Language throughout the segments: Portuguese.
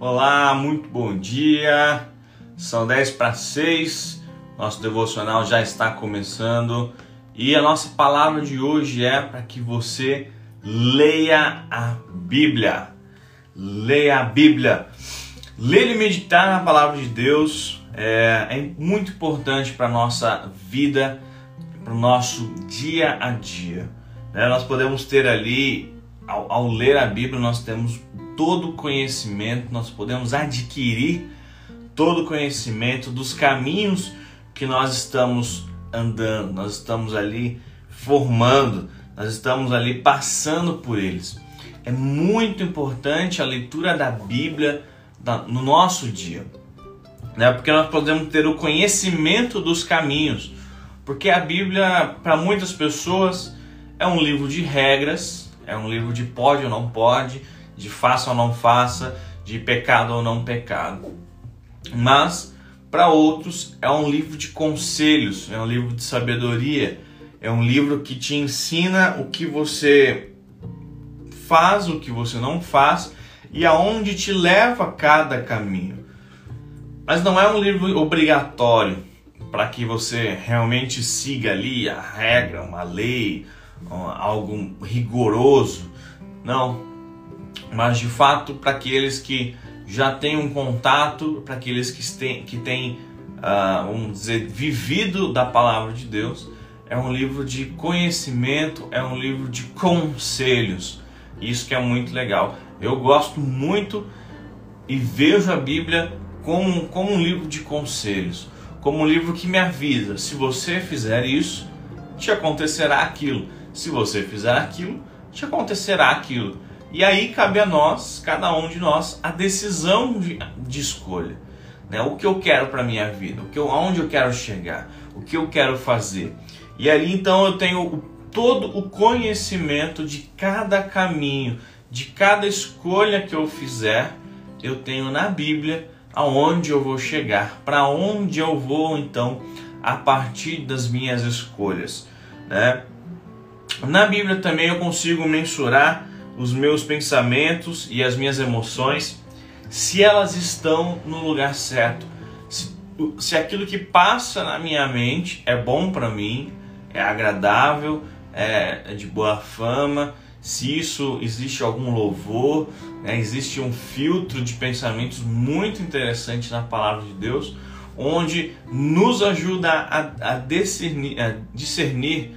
Olá, muito bom dia. São 10 para 6. Nosso devocional já está começando e a nossa palavra de hoje é para que você leia a Bíblia. Leia a Bíblia. Ler e meditar na palavra de Deus é, é muito importante para a nossa vida, para o nosso dia a dia. Né? Nós podemos ter ali, ao, ao ler a Bíblia, nós temos todo conhecimento, nós podemos adquirir todo conhecimento dos caminhos que nós estamos andando, nós estamos ali formando, nós estamos ali passando por eles. É muito importante a leitura da Bíblia no nosso dia, né? porque nós podemos ter o conhecimento dos caminhos, porque a Bíblia, para muitas pessoas, é um livro de regras, é um livro de pode ou não pode, de faça ou não faça, de pecado ou não pecado. Mas para outros é um livro de conselhos, é um livro de sabedoria, é um livro que te ensina o que você faz, o que você não faz e aonde te leva cada caminho. Mas não é um livro obrigatório para que você realmente siga ali a regra, uma lei, algo rigoroso. Não, mas de fato para aqueles que já têm um contato, para aqueles que têm, que têm uh, vamos dizer, vivido da palavra de Deus, é um livro de conhecimento, é um livro de conselhos. Isso que é muito legal. Eu gosto muito e vejo a Bíblia como, como um livro de conselhos, como um livro que me avisa: se você fizer isso, te acontecerá aquilo. Se você fizer aquilo, te acontecerá aquilo. E aí cabe a nós, cada um de nós, a decisão de, de escolha. Né? O que eu quero para minha vida, o que eu, aonde eu quero chegar, o que eu quero fazer. E ali então eu tenho o, todo o conhecimento de cada caminho, de cada escolha que eu fizer, eu tenho na Bíblia aonde eu vou chegar, para onde eu vou então a partir das minhas escolhas, né? Na Bíblia também eu consigo mensurar os meus pensamentos e as minhas emoções, se elas estão no lugar certo, se, se aquilo que passa na minha mente é bom para mim, é agradável, é, é, de boa fama, se isso existe algum louvor, né, existe um filtro de pensamentos muito interessante na palavra de Deus, onde nos ajuda a, a, discernir, a discernir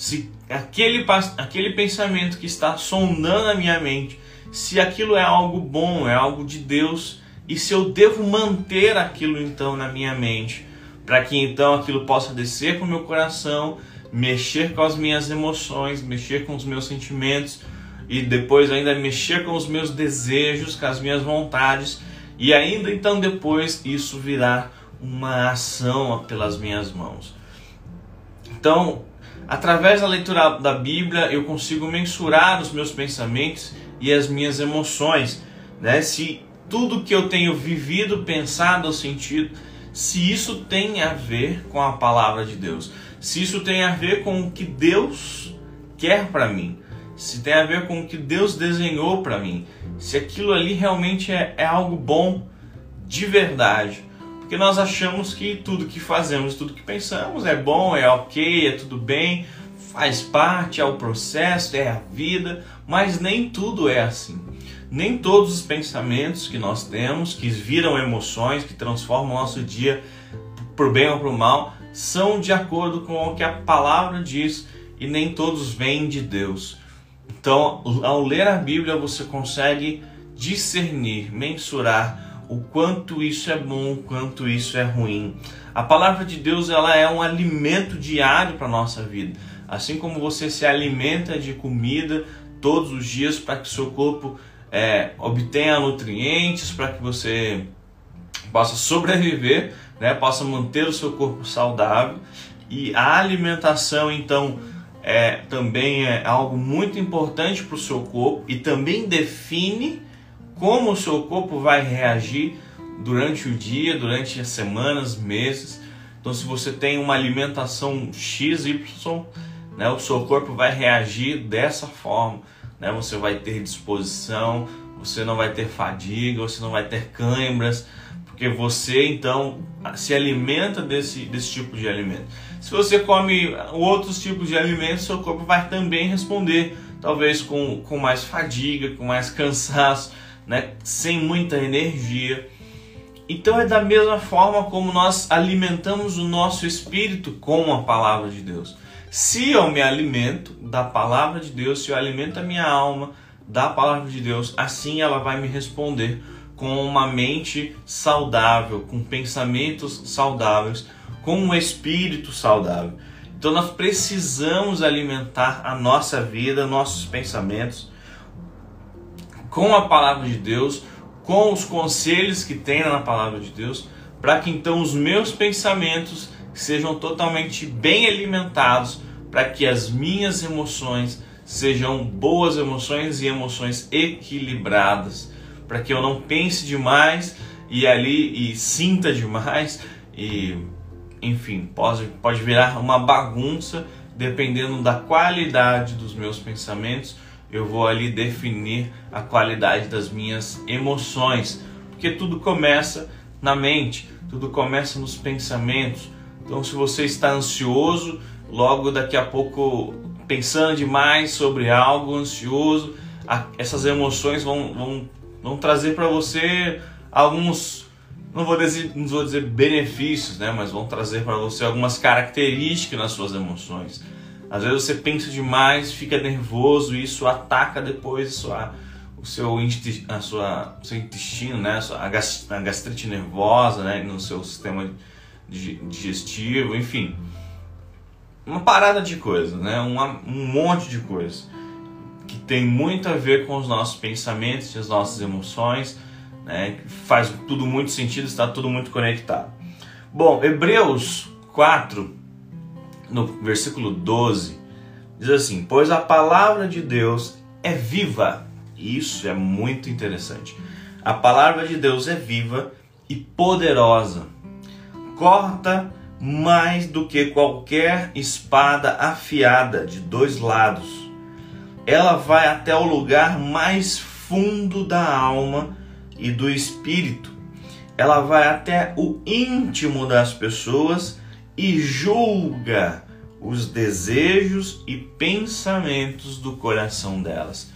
se aquele, aquele pensamento que está sondando a minha mente, se aquilo é algo bom, é algo de Deus, e se eu devo manter aquilo então na minha mente, para que então aquilo possa descer para o meu coração, mexer com as minhas emoções, mexer com os meus sentimentos e depois ainda mexer com os meus desejos, com as minhas vontades, e ainda então depois isso virar uma ação pelas minhas mãos. Então, Através da leitura da Bíblia, eu consigo mensurar os meus pensamentos e as minhas emoções, né? Se tudo que eu tenho vivido, pensado ou sentido, se isso tem a ver com a palavra de Deus, se isso tem a ver com o que Deus quer para mim, se tem a ver com o que Deus desenhou para mim, se aquilo ali realmente é, é algo bom de verdade, porque nós achamos que tudo que fazemos, tudo que pensamos é bom, é ok, é tudo bem, faz parte, é o processo, é a vida, mas nem tudo é assim. Nem todos os pensamentos que nós temos, que viram emoções, que transformam o nosso dia por bem ou por mal, são de acordo com o que a palavra diz e nem todos vêm de Deus. Então, ao ler a Bíblia, você consegue discernir, mensurar o quanto isso é bom, o quanto isso é ruim. A palavra de Deus ela é um alimento diário para a nossa vida. Assim como você se alimenta de comida todos os dias para que seu corpo é, obtenha nutrientes, para que você possa sobreviver, né, possa manter o seu corpo saudável. E a alimentação, então, é, também é algo muito importante para o seu corpo e também define como o seu corpo vai reagir durante o dia, durante as semanas, meses. Então, se você tem uma alimentação XY, né, o seu corpo vai reagir dessa forma. Né? Você vai ter disposição, você não vai ter fadiga, você não vai ter câimbras, porque você então se alimenta desse, desse tipo de alimento. Se você come outros tipos de alimentos, seu corpo vai também responder, talvez com, com mais fadiga, com mais cansaço, né? sem muita energia. Então é da mesma forma como nós alimentamos o nosso espírito com a palavra de Deus. Se eu me alimento da palavra de Deus, se eu alimento a minha alma da palavra de Deus, assim ela vai me responder com uma mente saudável, com pensamentos saudáveis, com um espírito saudável. Então nós precisamos alimentar a nossa vida, nossos pensamentos com a palavra de Deus, com os conselhos que tem na palavra de Deus, para que então os meus pensamentos sejam totalmente bem alimentados, para que as minhas emoções sejam boas emoções e emoções equilibradas, para que eu não pense demais e ali e sinta demais e enfim, pode, pode virar uma bagunça dependendo da qualidade dos meus pensamentos. Eu vou ali definir a qualidade das minhas emoções, porque tudo começa na mente, tudo começa nos pensamentos. Então, se você está ansioso, logo daqui a pouco pensando demais sobre algo, ansioso, essas emoções vão, vão, vão trazer para você alguns, não vou, dizer, não vou dizer benefícios, né, mas vão trazer para você algumas características nas suas emoções. Às vezes você pensa demais, fica nervoso e isso ataca depois sua, o seu, a sua, seu intestino, né, a gastrite nervosa, né, no seu sistema digestivo, enfim uma parada de coisas, né? um monte de coisas que tem muito a ver com os nossos pensamentos as nossas emoções, né? faz tudo muito sentido, está tudo muito conectado. Bom, Hebreus 4, no versículo 12, diz assim: Pois a palavra de Deus é viva, isso é muito interessante. A palavra de Deus é viva e poderosa, corta mais do que qualquer espada afiada de dois lados. Ela vai até o lugar mais fundo da alma e do espírito. Ela vai até o íntimo das pessoas e julga os desejos e pensamentos do coração delas.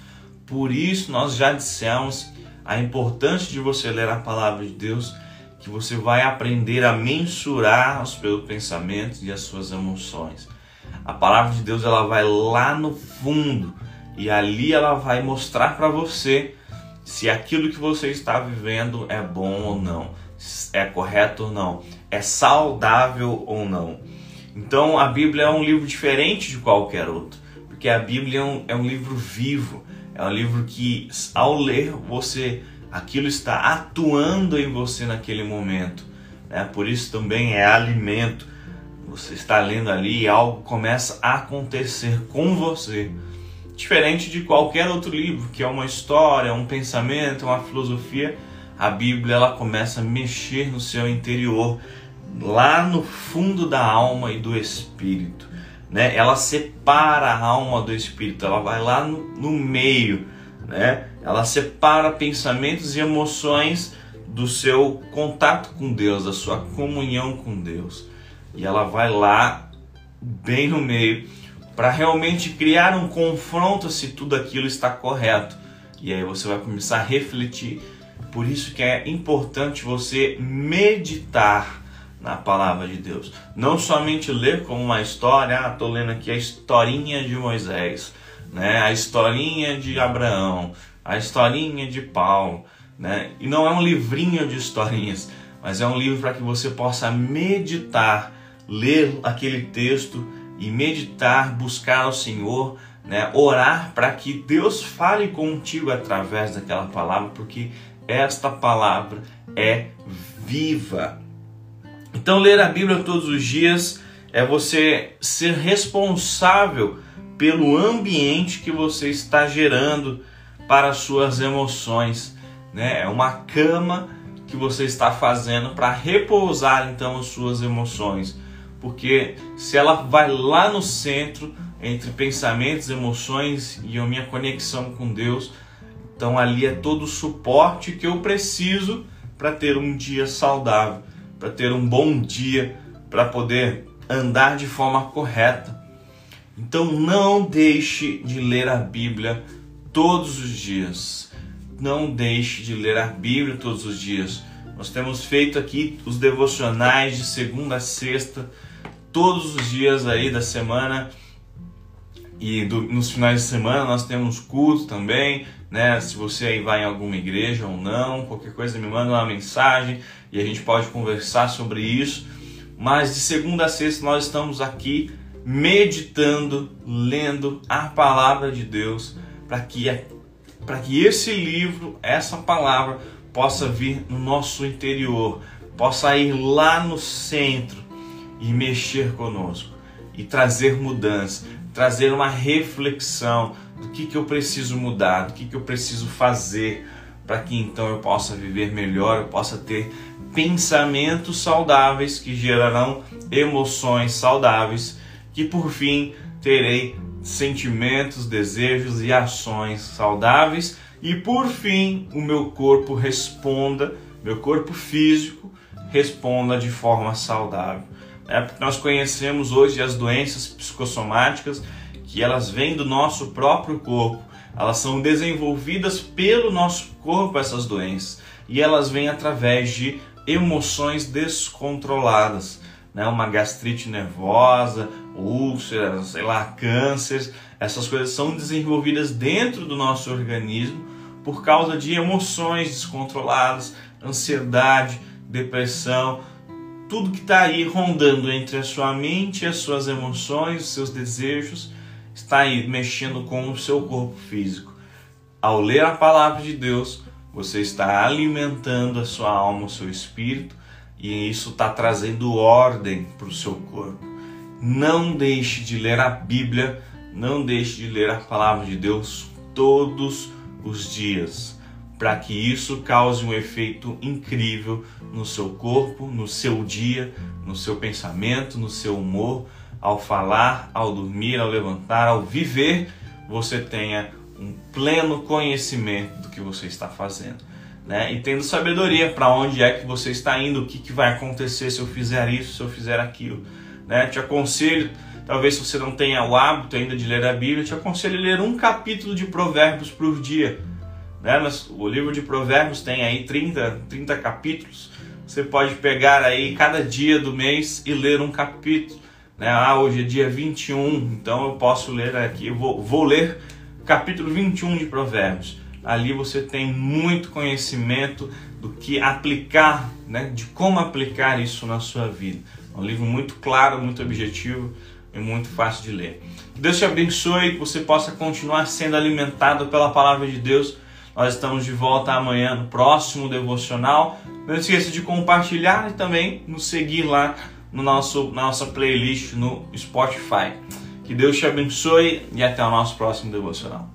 Por isso, nós já dissemos a importância de você ler a palavra de Deus que você vai aprender a mensurar os seus pensamentos e as suas emoções. A palavra de Deus ela vai lá no fundo e ali ela vai mostrar para você se aquilo que você está vivendo é bom ou não, é correto ou não, é saudável ou não. Então a Bíblia é um livro diferente de qualquer outro, porque a Bíblia é um, é um livro vivo, é um livro que ao ler você aquilo está atuando em você naquele momento. Né? Por isso também é alimento. Você está lendo ali e algo começa a acontecer com você. Diferente de qualquer outro livro, que é uma história, um pensamento, uma filosofia, a Bíblia ela começa a mexer no seu interior, lá no fundo da alma e do espírito. Né? Ela separa a alma do espírito, ela vai lá no, no meio né? Ela separa pensamentos e emoções do seu contato com Deus, da sua comunhão com Deus. E ela vai lá bem no meio para realmente criar um confronto se tudo aquilo está correto. E aí você vai começar a refletir. Por isso que é importante você meditar na palavra de Deus. Não somente ler como uma história, ah, estou lendo aqui a historinha de Moisés né? A historinha de Abraão, a historinha de Paulo, né? E não é um livrinho de historinhas, mas é um livro para que você possa meditar, ler aquele texto e meditar, buscar o Senhor, né? Orar para que Deus fale contigo através daquela palavra, porque esta palavra é viva. Então, ler a Bíblia todos os dias é você ser responsável pelo ambiente que você está gerando para as suas emoções, né? É uma cama que você está fazendo para repousar então as suas emoções, porque se ela vai lá no centro entre pensamentos, emoções e a minha conexão com Deus, Então ali é todo o suporte que eu preciso para ter um dia saudável, para ter um bom dia, para poder andar de forma correta. Então não deixe de ler a Bíblia todos os dias. Não deixe de ler a Bíblia todos os dias. Nós temos feito aqui os devocionais de segunda a sexta, todos os dias aí da semana. E do, nos finais de semana nós temos culto também, né? Se você aí vai em alguma igreja ou não, qualquer coisa me manda uma mensagem e a gente pode conversar sobre isso. Mas de segunda a sexta nós estamos aqui meditando, lendo a palavra de Deus para que para que esse livro, essa palavra possa vir no nosso interior, possa ir lá no centro e mexer conosco e trazer mudança, trazer uma reflexão do que, que eu preciso mudar, do que, que eu preciso fazer para que então eu possa viver melhor, eu possa ter pensamentos saudáveis que gerarão emoções saudáveis, que por fim terei sentimentos, desejos e ações saudáveis e por fim o meu corpo responda, meu corpo físico responda de forma saudável. É porque nós conhecemos hoje as doenças psicossomáticas que elas vêm do nosso próprio corpo, elas são desenvolvidas pelo nosso corpo essas doenças. E elas vêm através de emoções descontroladas, né? Uma gastrite nervosa, úlceras, sei lá, câncer, essas coisas são desenvolvidas dentro do nosso organismo por causa de emoções descontroladas, ansiedade, depressão, tudo que está aí rondando entre a sua mente, as suas emoções, os seus desejos, está aí mexendo com o seu corpo físico. Ao ler a palavra de Deus, você está alimentando a sua alma, o seu espírito, e isso está trazendo ordem para o seu corpo. Não deixe de ler a Bíblia, não deixe de ler a palavra de Deus todos os dias, para que isso cause um efeito incrível no seu corpo, no seu dia, no seu pensamento, no seu humor, ao falar, ao dormir, ao levantar, ao viver, você tenha um pleno conhecimento do que você está fazendo. Né? E tendo sabedoria para onde é que você está indo, o que, que vai acontecer se eu fizer isso, se eu fizer aquilo. Né? Te aconselho, talvez se você não tenha o hábito ainda de ler a Bíblia, te aconselho a ler um capítulo de Provérbios por dia. Né? O livro de Provérbios tem aí 30, 30 capítulos. Você pode pegar aí cada dia do mês e ler um capítulo. Né? Ah, hoje é dia 21, então eu posso ler aqui, eu vou, vou ler capítulo 21 de Provérbios. Ali você tem muito conhecimento do que aplicar, né? de como aplicar isso na sua vida. É um livro muito claro, muito objetivo e muito fácil de ler. Deus te abençoe, que você possa continuar sendo alimentado pela palavra de Deus. Nós estamos de volta amanhã no próximo devocional. Não esqueça de compartilhar e também nos seguir lá no nosso, na nossa playlist no Spotify. Que Deus te abençoe e até o nosso próximo devocional.